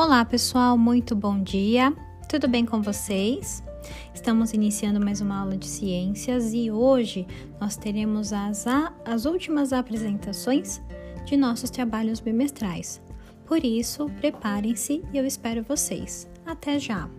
Olá, pessoal, muito bom dia. Tudo bem com vocês? Estamos iniciando mais uma aula de ciências e hoje nós teremos as, as últimas apresentações de nossos trabalhos bimestrais. Por isso, preparem-se e eu espero vocês. Até já!